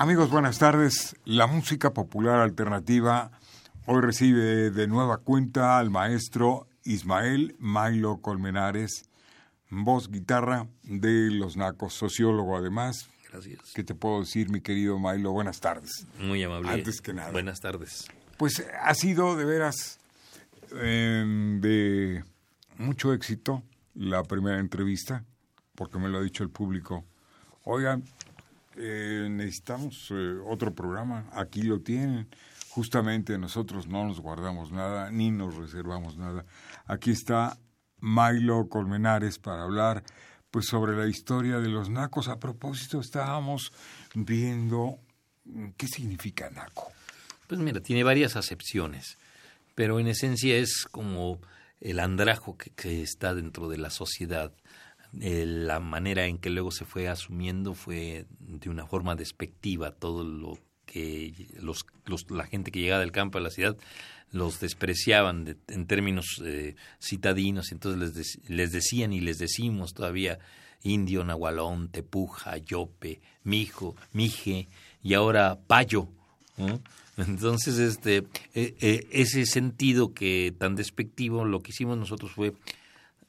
Amigos, buenas tardes. La música popular alternativa hoy recibe de nueva cuenta al maestro Ismael Mailo Colmenares, voz guitarra de Los Nacos, sociólogo además. Gracias. ¿Qué te puedo decir, mi querido Mailo? Buenas tardes. Muy amable. Antes que nada. Buenas tardes. Pues ha sido de veras eh, de mucho éxito la primera entrevista, porque me lo ha dicho el público. Oigan, eh, necesitamos eh, otro programa, aquí lo tienen. Justamente nosotros no nos guardamos nada, ni nos reservamos nada. Aquí está Milo Colmenares para hablar pues sobre la historia de los nacos. A propósito, estábamos viendo qué significa naco. Pues mira, tiene varias acepciones, pero en esencia es como el andrajo que está dentro de la sociedad. Eh, la manera en que luego se fue asumiendo fue de una forma despectiva todo lo que los, los, la gente que llegaba del campo a la ciudad los despreciaban de, en términos eh, citadinos, entonces les, les decían y les decimos todavía indio, nahualón, tepuja, yope, mijo, mije y ahora payo. Entonces, este, eh, eh, ese sentido que tan despectivo, lo que hicimos nosotros fue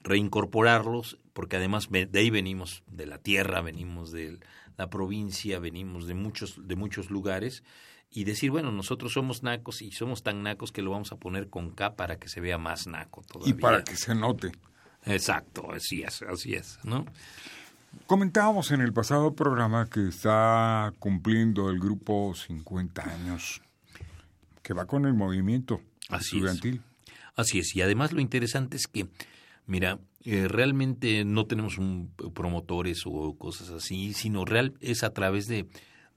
reincorporarlos, porque además de ahí venimos de la tierra, venimos de la provincia, venimos de muchos, de muchos lugares, y decir, bueno, nosotros somos nacos y somos tan nacos que lo vamos a poner con K para que se vea más naco todavía. Y para que se note. Exacto, así es, así es, ¿no? Comentábamos en el pasado programa que está cumpliendo el grupo 50 años, que va con el movimiento así estudiantil. Es. Así es, y además lo interesante es que, mira, eh, realmente no tenemos un, promotores o cosas así, sino real es a través de,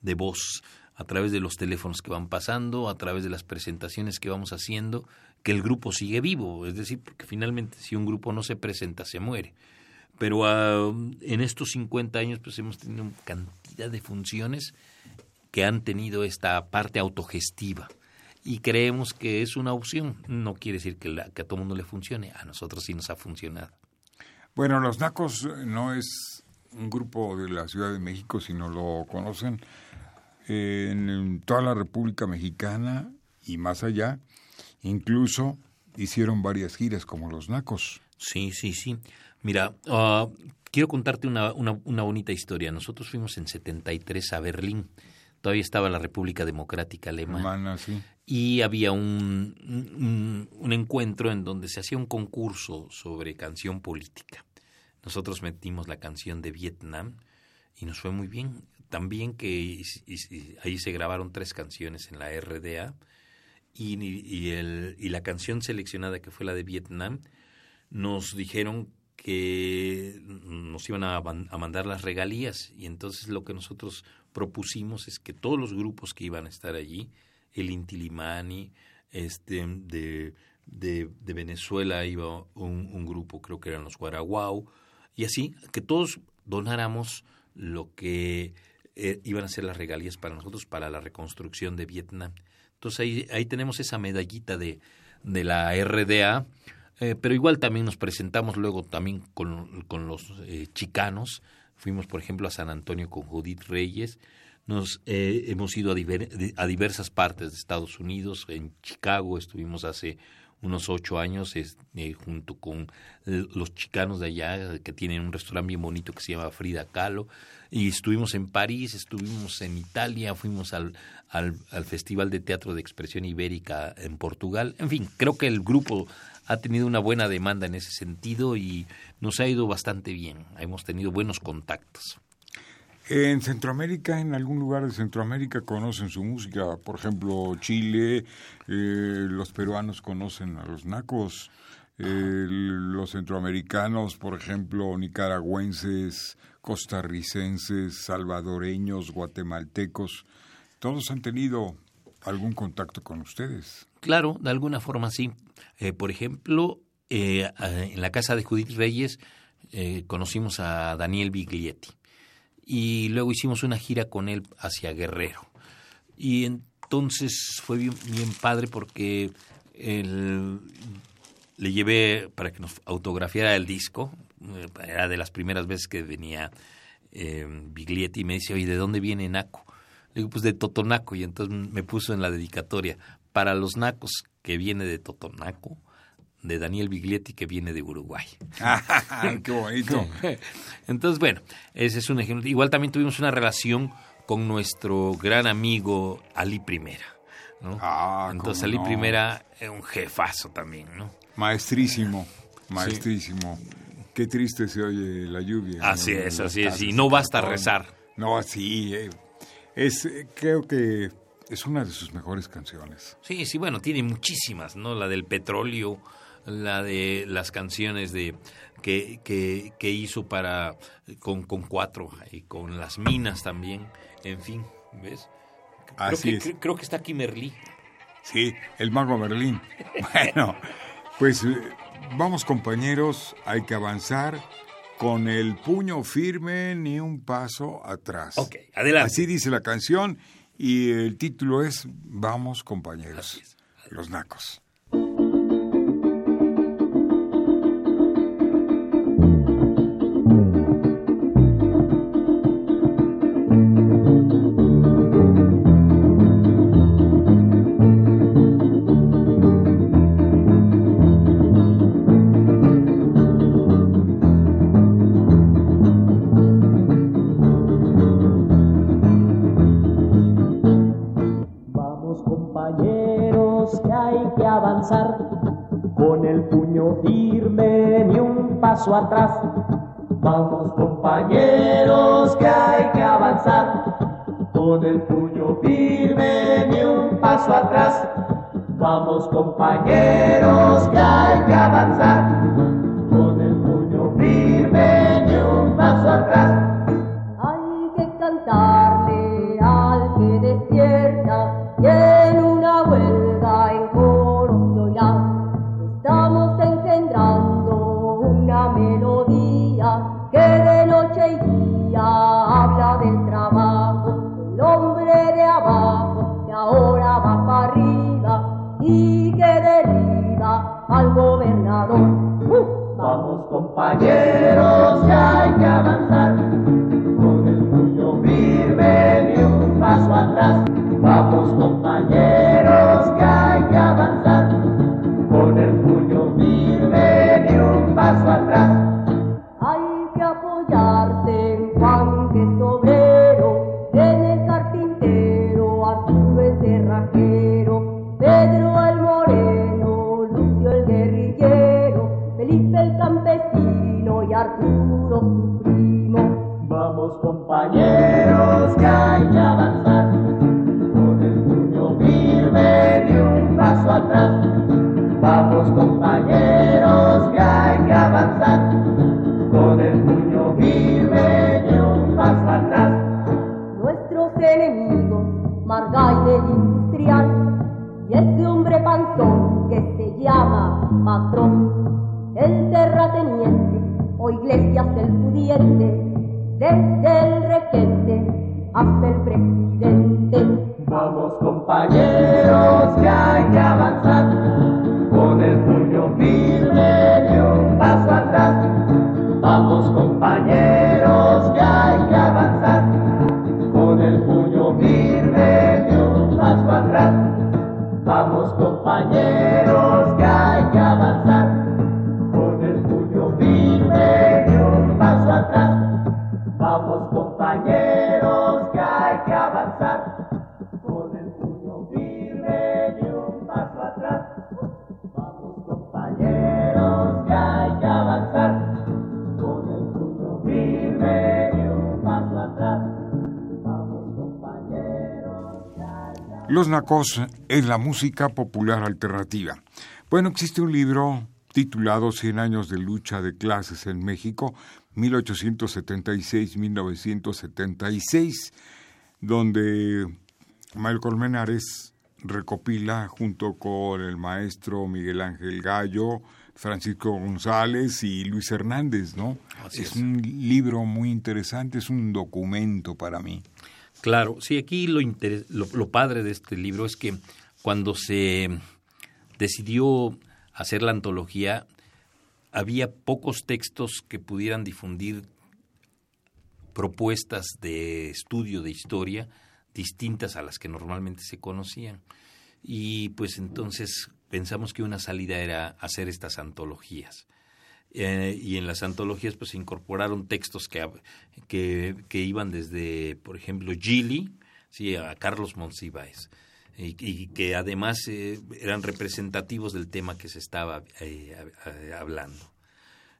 de voz, a través de los teléfonos que van pasando, a través de las presentaciones que vamos haciendo, que el grupo sigue vivo. Es decir, porque finalmente si un grupo no se presenta, se muere. Pero uh, en estos 50 años pues hemos tenido cantidad de funciones que han tenido esta parte autogestiva y creemos que es una opción. No quiere decir que, la, que a todo mundo le funcione, a nosotros sí nos ha funcionado. Bueno, Los Nacos no es un grupo de la Ciudad de México, sino lo conocen en toda la República Mexicana y más allá. Incluso hicieron varias giras como Los Nacos. Sí, sí, sí. Mira, uh, quiero contarte una, una, una, bonita historia. Nosotros fuimos en 73 a Berlín. Todavía estaba la República Democrática Alemana. Sí. Y había un, un, un encuentro en donde se hacía un concurso sobre canción política. Nosotros metimos la canción de Vietnam y nos fue muy bien también que y, y, ahí se grabaron tres canciones en la RDA y, y, el, y la canción seleccionada que fue la de Vietnam nos dijeron que nos iban a, a, mandar las regalías y entonces lo que nosotros propusimos es que todos los grupos que iban a estar allí, el Intilimani, este de, de, Venezuela iba un, un, grupo, creo que eran los Guaraguau, y así, que todos donáramos lo que eh, iban a ser las regalías para nosotros para la reconstrucción de Vietnam. Entonces ahí, ahí tenemos esa medallita de, de la RDA, eh, pero igual también nos presentamos luego también con, con los eh, chicanos. Fuimos, por ejemplo, a San Antonio con Judith Reyes. Nos eh, hemos ido a, a diversas partes de Estados Unidos. En Chicago estuvimos hace unos ocho años eh, junto con eh, los chicanos de allá que tienen un restaurante bien bonito que se llama Frida Kahlo y estuvimos en París, estuvimos en Italia, fuimos al, al Festival de Teatro de Expresión Ibérica en Portugal. En fin, creo que el grupo ha tenido una buena demanda en ese sentido y nos ha ido bastante bien. Hemos tenido buenos contactos. En Centroamérica, en algún lugar de Centroamérica conocen su música, por ejemplo, Chile, eh, los peruanos conocen a los nacos, eh, los centroamericanos, por ejemplo, nicaragüenses, costarricenses, salvadoreños, guatemaltecos, todos han tenido algún contacto con ustedes. Claro, de alguna forma sí. Eh, por ejemplo, en la casa de Judith Reyes conocimos a Daniel Biglietti y luego hicimos una gira con él hacia Guerrero. Y entonces fue bien, padre porque le llevé para que nos autografiara el disco. Era de las primeras veces que venía eh, Biglietti y me dice, oye, ¿de dónde viene Naco? Le digo, pues de Totonaco. Y entonces me puso en la dedicatoria, para los nacos que viene de Totonaco, de Daniel Biglietti que viene de Uruguay. ¡Qué bonito! Entonces, bueno, ese es un ejemplo. Igual también tuvimos una relación con nuestro gran amigo Ali Primera. ¿no? Ah, Entonces Ali Primera es un jefazo también, ¿no? Maestrísimo, maestrísimo. Qué triste se oye la lluvia. Así es, así es. Y no basta rezar. No, sí. Eh, es, creo que es una de sus mejores canciones. Sí, sí, bueno, tiene muchísimas, ¿no? La del petróleo, la de las canciones de que, que, hizo para con, con cuatro y con las minas también, en fin, ¿ves? Creo Así que, Creo que está aquí Merlí. Sí, el mago Merlín. bueno, pues eh, vamos compañeros, hay que avanzar con el puño firme ni un paso atrás. Ok, adelante. Así dice la canción y el título es Vamos compañeros, los nacos. Atrás. Vamos compañeros que hay que avanzar, con el puño firme ni un paso atrás. Vamos compañeros que hay que avanzar, una melodía que de noche y día Vamos Los Nacos es la música popular alternativa. Bueno, existe un libro titulado Cien años de lucha de clases en México, 1876-1976, donde Mael Colmenares recopila junto con el maestro Miguel Ángel Gallo, Francisco González y Luis Hernández, ¿no? es, un libro muy interesante, es un documento para mí. Claro, sí, aquí lo, lo, padre de este libro es que cuando se decidió hacer la antología, había pocos textos que pudieran difundir propuestas de estudio de historia distintas a las que normalmente se conocían. Y pues entonces pensamos que una salida era hacer estas antologías. Eh, y en las antologías pues se incorporaron textos que, que, iban desde, por ejemplo, Gili sí, a Carlos Monsiváis. Y, que además eh, eran representativos del tema que se estaba eh, hablando.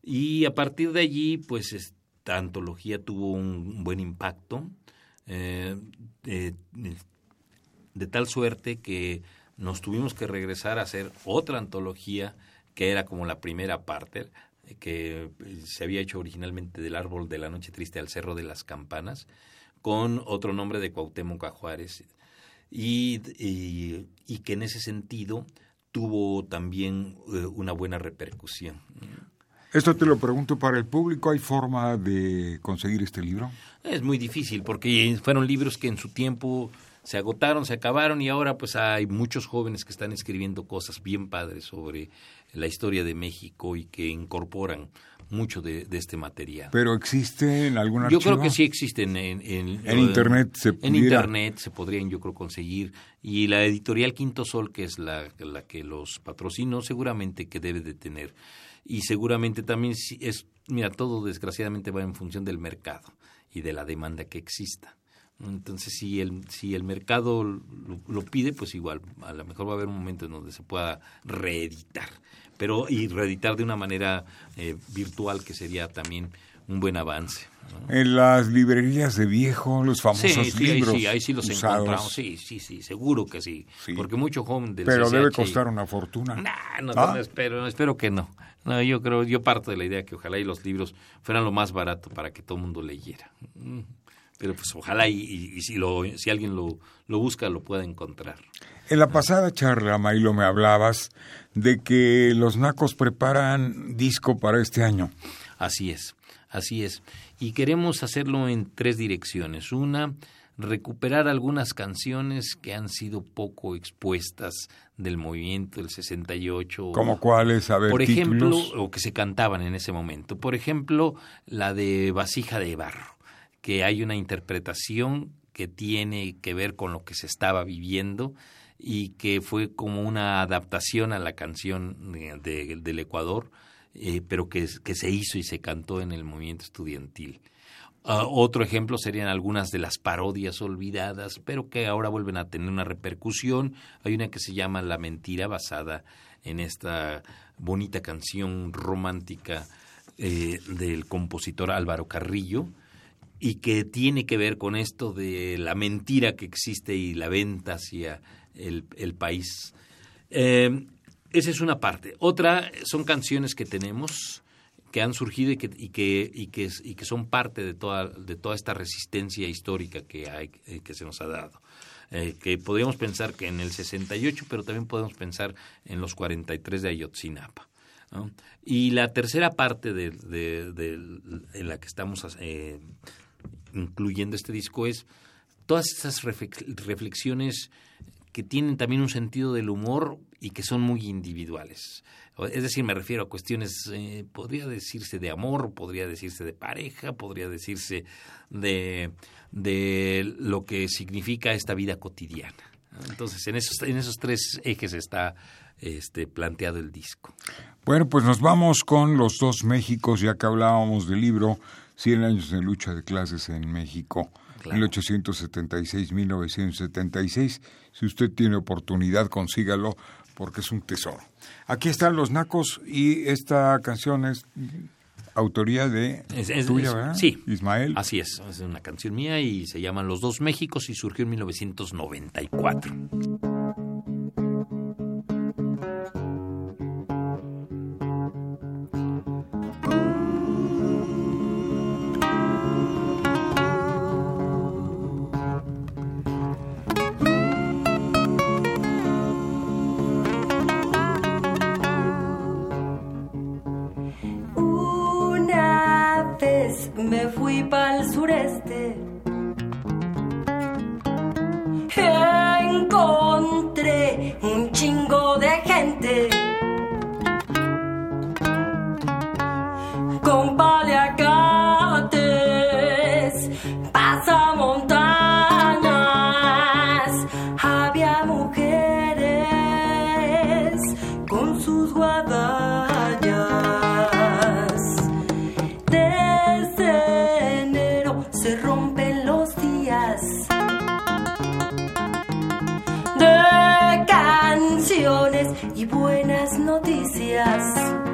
Y a partir de allí, pues esta antología tuvo un buen impacto, de tal suerte que nos tuvimos que regresar a hacer otra antología que era como la primera parte, que se había hecho originalmente del árbol de la noche triste al cerro de las campanas, con otro nombre de Cuauhtémoc a Juárez, y, y, que en ese sentido tuvo también eh, una buena repercusión. Esto te lo pregunto para el público, ¿hay forma de conseguir este libro? Es muy difícil porque fueron libros que en su tiempo se agotaron, se acabaron y ahora pues hay muchos jóvenes que están escribiendo cosas bien padres sobre la historia de México y que incorporan mucho de, este material. ¿Pero existe en archivo? Yo creo que sí existen en... En, Internet se En Internet se podrían yo creo conseguir. Y la editorial Quinto Sol, que es la, la que los patrocinó, seguramente que debe de tener. Y seguramente también es... Mira, todo desgraciadamente va en función del mercado y de la demanda que exista. Entonces, si el, si el mercado lo, pide, pues igual, a lo mejor va a haber un momento en donde se pueda reeditar, pero y reeditar de una manera eh, virtual, que sería también un buen avance. En las librerías de viejo, los famosos libros. Sí, ahí sí los encontramos. Sí, sí, sí, seguro que sí. Porque mucho joven del Pero debe costar una fortuna. no, ¿Ah? no, espero, espero que no. No, yo creo, yo parto de la idea que ojalá y los libros fueran lo más barato para que todo el mundo leyera. Pero pues ojalá y, si, lo, si alguien lo, lo, busca lo pueda encontrar. En la pasada charla, Mailo, me hablabas de que los nacos preparan disco para este año. Así es, así es. Y queremos hacerlo en tres direcciones. Una, recuperar algunas canciones que han sido poco expuestas del movimiento del 68. ¿Como cuáles? A ver, Por ejemplo, o que se cantaban en ese momento. Por ejemplo, la de Vasija de Barro que hay una interpretación que tiene que ver con lo que se estaba viviendo y que fue como una adaptación a la canción del Ecuador, eh, pero que, se hizo y se cantó en el movimiento estudiantil. Ah, otro ejemplo serían algunas de las parodias olvidadas, pero que ahora vuelven a tener una repercusión. Hay una que se llama La Mentira, basada en esta bonita canción romántica eh, del compositor Álvaro Carrillo, y que tiene que ver con esto de la mentira que existe y la venta hacia el, país. Eh, esa es una parte. Otra son canciones que tenemos que han surgido y que, y que, y que, y que son parte de toda, de toda esta resistencia histórica que, hay, eh, que se nos ha dado. Eh, que podríamos pensar que en el 68, pero también podemos pensar en los 43 de Ayotzinapa. Y la tercera parte de, de, en la que estamos eh, incluyendo este disco es todas esas reflexiones que tienen también un sentido del humor y que son muy individuales. Es decir, me refiero a cuestiones, eh, podría decirse de amor, podría decirse de pareja, podría decirse de, de lo que significa esta vida cotidiana. Entonces, en esos, en esos tres ejes está este, planteado el disco. Bueno, pues nos vamos con los dos Méxicos, ya que hablábamos del libro 100 años de lucha de clases en México, claro. 1876-1976. Si usted tiene oportunidad, consígalo porque es un tesoro. Aquí están los nacos y esta canción es autoría de es, tuya, ¿verdad? Sí. Ismael. Así es, es una canción mía y se llaman Los dos Méxicos y surgió en 1994. se rompen los días de canciones y buenas noticias.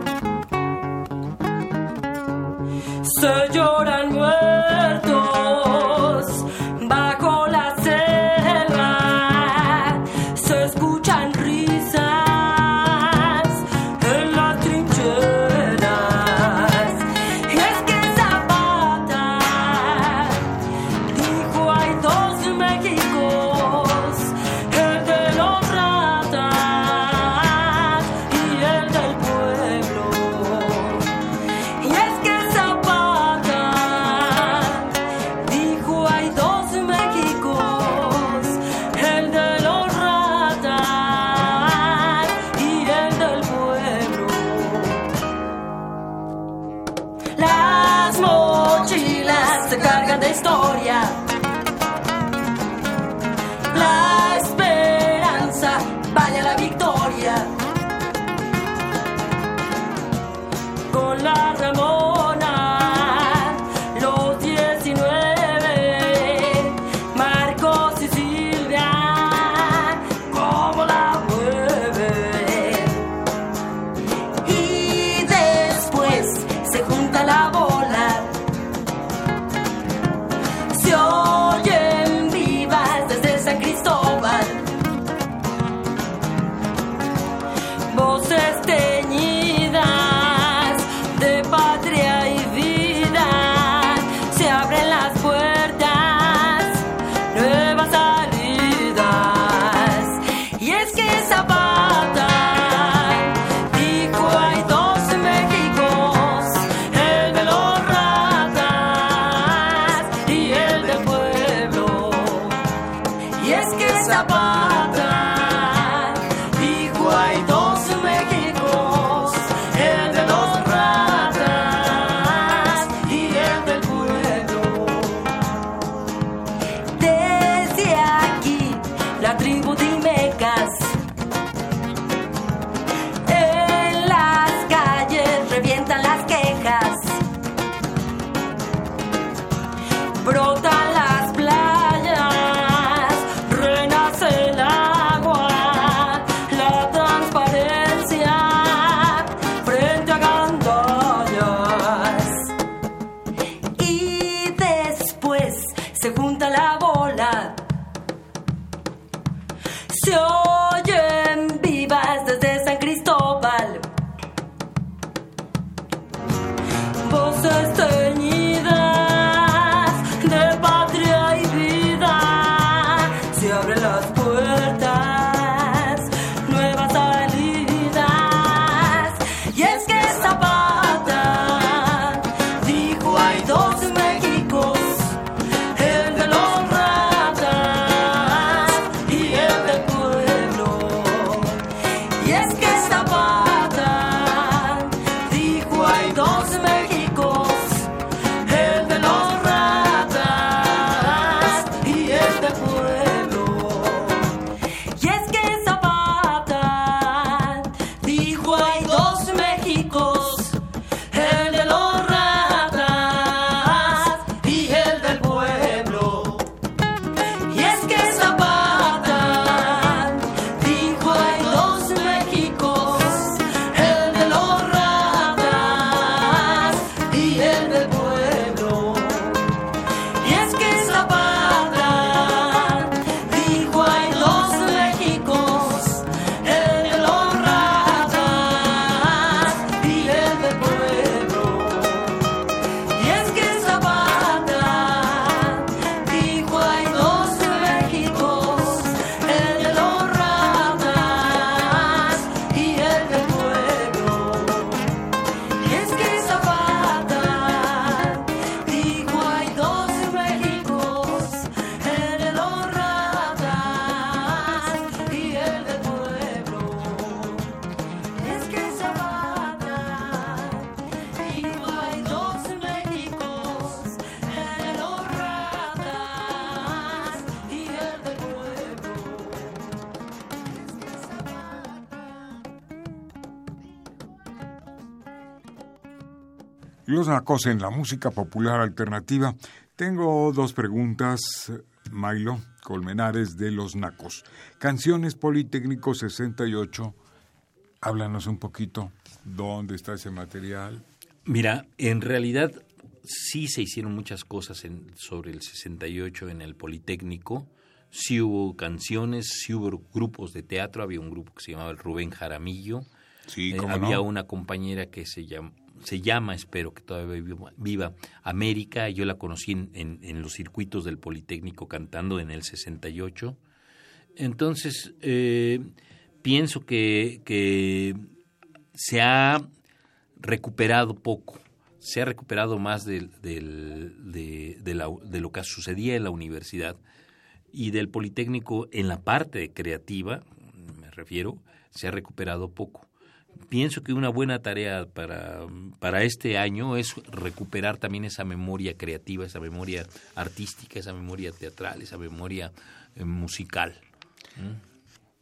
historia. La música popular alternativa. Tengo dos preguntas, Milo Colmenares de Los Nacos. Canciones Politécnico 68. Háblanos un poquito. ¿Dónde está ese material? Mira, en realidad sí se hicieron muchas cosas en- sobre el 68 en el Politécnico. Sí hubo canciones, sí hubo grupos de teatro. Había un grupo que se llamaba el Rubén Jaramillo. Sí, Eh, había no. una compañera que se llama, se llama, espero que todavía viva, América. Yo la conocí en, en- los circuitos del Politécnico cantando en el 68. Entonces, eh, pienso que, que se ha recuperado poco. Se ha recuperado más del- de, de la- de lo que sucedía en la universidad y del Politécnico en la parte creativa, me refiero, se ha recuperado poco. Pienso que una buena tarea para, para este año es recuperar también esa memoria creativa, esa memoria artística, esa memoria teatral, esa memoria eh, musical.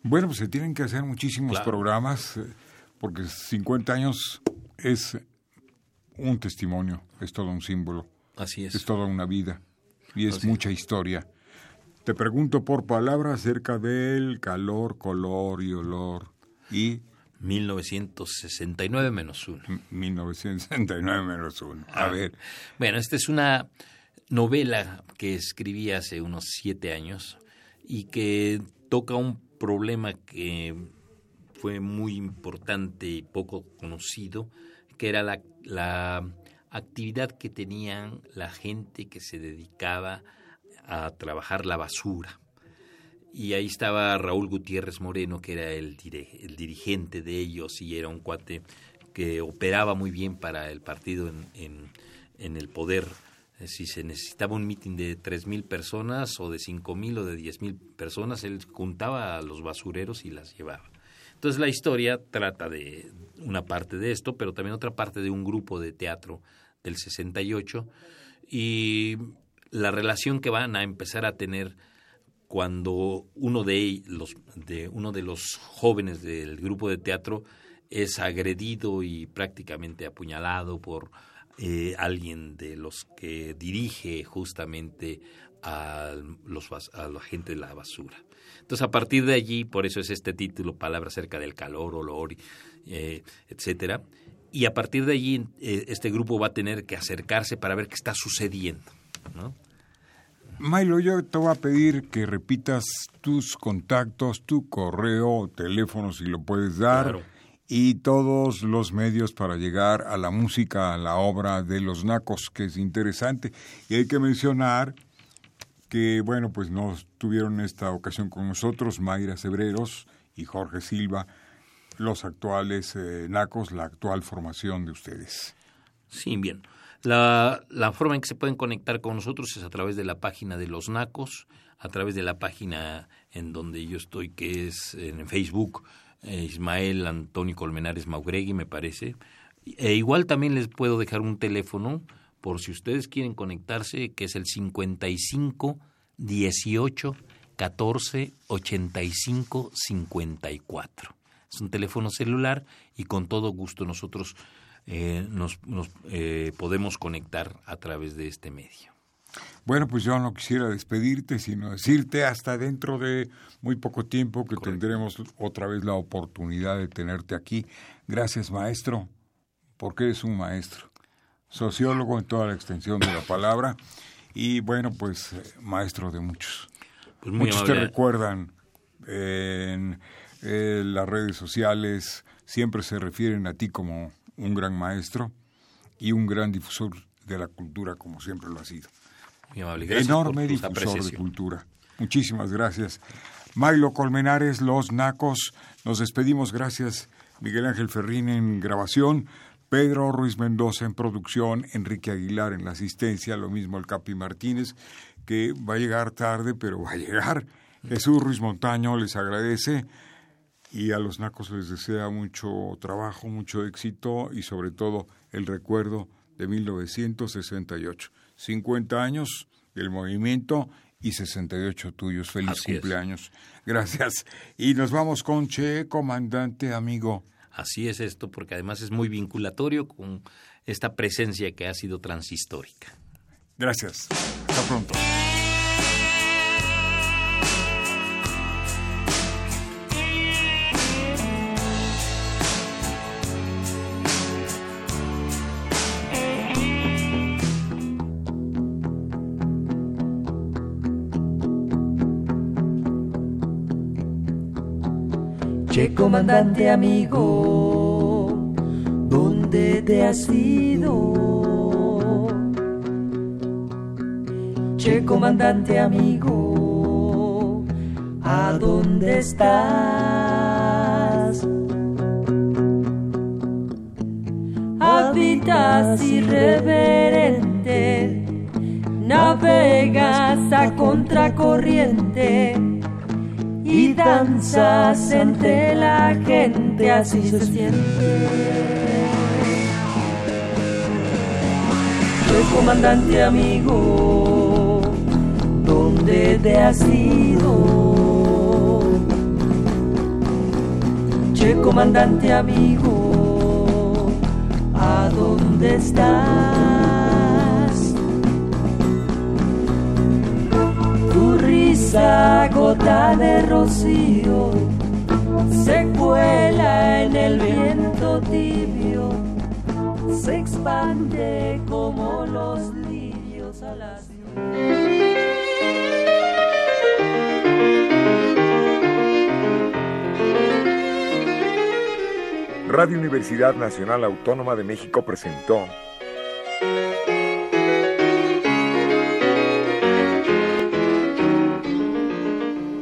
Bueno, pues se tienen que hacer muchísimos Claro. programas, eh, porque 50 años es un testimonio, es todo un símbolo, Así es. es toda una vida y es Así es. mucha historia. Te pregunto por palabra acerca del calor, color y olor y 1969 menos uno. 1969 menos uno. A Ah. ver, Bueno, esta es una novela que escribí hace unos siete años y que toca un problema que fue muy importante y poco conocido, que era la, la actividad que tenían la gente que se dedicaba a trabajar la basura. Y ahí estaba Raúl Gutiérrez Moreno, que era el, dirigente de ellos y era un cuate que operaba muy bien para el partido en el poder. Eh, Si se necesitaba un mitin de 3.000 personas o de 5.000 o de 10.000 personas, él juntaba a los basureros y las llevaba. Entonces la historia trata de una parte de esto, pero también otra parte de un grupo de teatro del 68 y la relación que van a empezar a tener cuando uno de los de uno de los jóvenes del grupo de teatro es agredido y prácticamente apuñalado por eh, alguien de los que dirige justamente a los a la gente de la basura. Entonces a partir de allí, por eso es este título, palabra acerca del calor, olor, eh, etcétera. Y a partir de allí eh, este grupo va a tener que acercarse para ver qué está sucediendo, ¿no? Milo, yo te voy a pedir que repitas tus contactos, tu correo, teléfono si lo puedes dar Claro. y todos los medios para llegar a la música, a la obra de los Nacos, que es interesante. Y hay que mencionar que, bueno, pues no tuvieron esta ocasión con nosotros Mayra Cebreros y Jorge Silva, los actuales eh, Nacos, la actual formación de ustedes. Sí, bien. La, la forma en que se pueden conectar con nosotros es a través de la página de los Nacos, a través de la página en donde yo estoy, que es en Facebook, eh, Ismael Antonio Colmenares Maugregui, me parece. E igual también les puedo dejar un teléfono por si ustedes quieren conectarse, que es el 55 18 14 85 54. Es un teléfono celular y con todo gusto nosotros eh, nos, nos, eh, podemos conectar a través de este medio. Bueno, pues yo no quisiera despedirte, sino decirte hasta dentro de muy poco tiempo que tendremos otra vez la oportunidad de tenerte aquí. Gracias, maestro, porque eres un maestro, sociólogo en toda la extensión de la palabra y bueno, pues eh, maestro de muchos. Pues Muchos te recuerdan en eh, las redes sociales, siempre se refieren a ti como un gran maestro y un gran difusor de la cultura, como siempre lo ha sido. Muy amable. Gracias Enorme difusor de cultura. Muchísimas gracias. Milo Colmenares, Los Nacos, nos despedimos. Gracias, Miguel Ángel Ferrín en grabación, Pedro Ruiz Mendoza en producción, Enrique Aguilar en la asistencia, lo mismo el Capi Martínez, que va a llegar tarde, pero va a llegar. Jesús Ruiz Montaño les agradece y a los Nacos les desea mucho trabajo, mucho éxito y sobre todo el recuerdo de 1968. 50 años del movimiento y 68 tuyos. Feliz Así es. cumpleaños. Gracias. Y nos vamos con Che, comandante, amigo. así es esto, porque además es muy vinculatorio con esta presencia que ha sido transhistórica. Gracias. Hasta pronto. Comandante amigo, ¿dónde te has ido? Che comandante amigo, ¿a dónde estás? Habitas irreverente, navegas a contracorriente y danzas entre la gente, así se siente. Soy comandante amigo, ¿dónde te has ido? Che comandante amigo, ¿a dónde estás? Risa gota de rocío se cuela en el viento tibio, se expande como los lirios a las Radio Universidad Nacional Autónoma de México presentó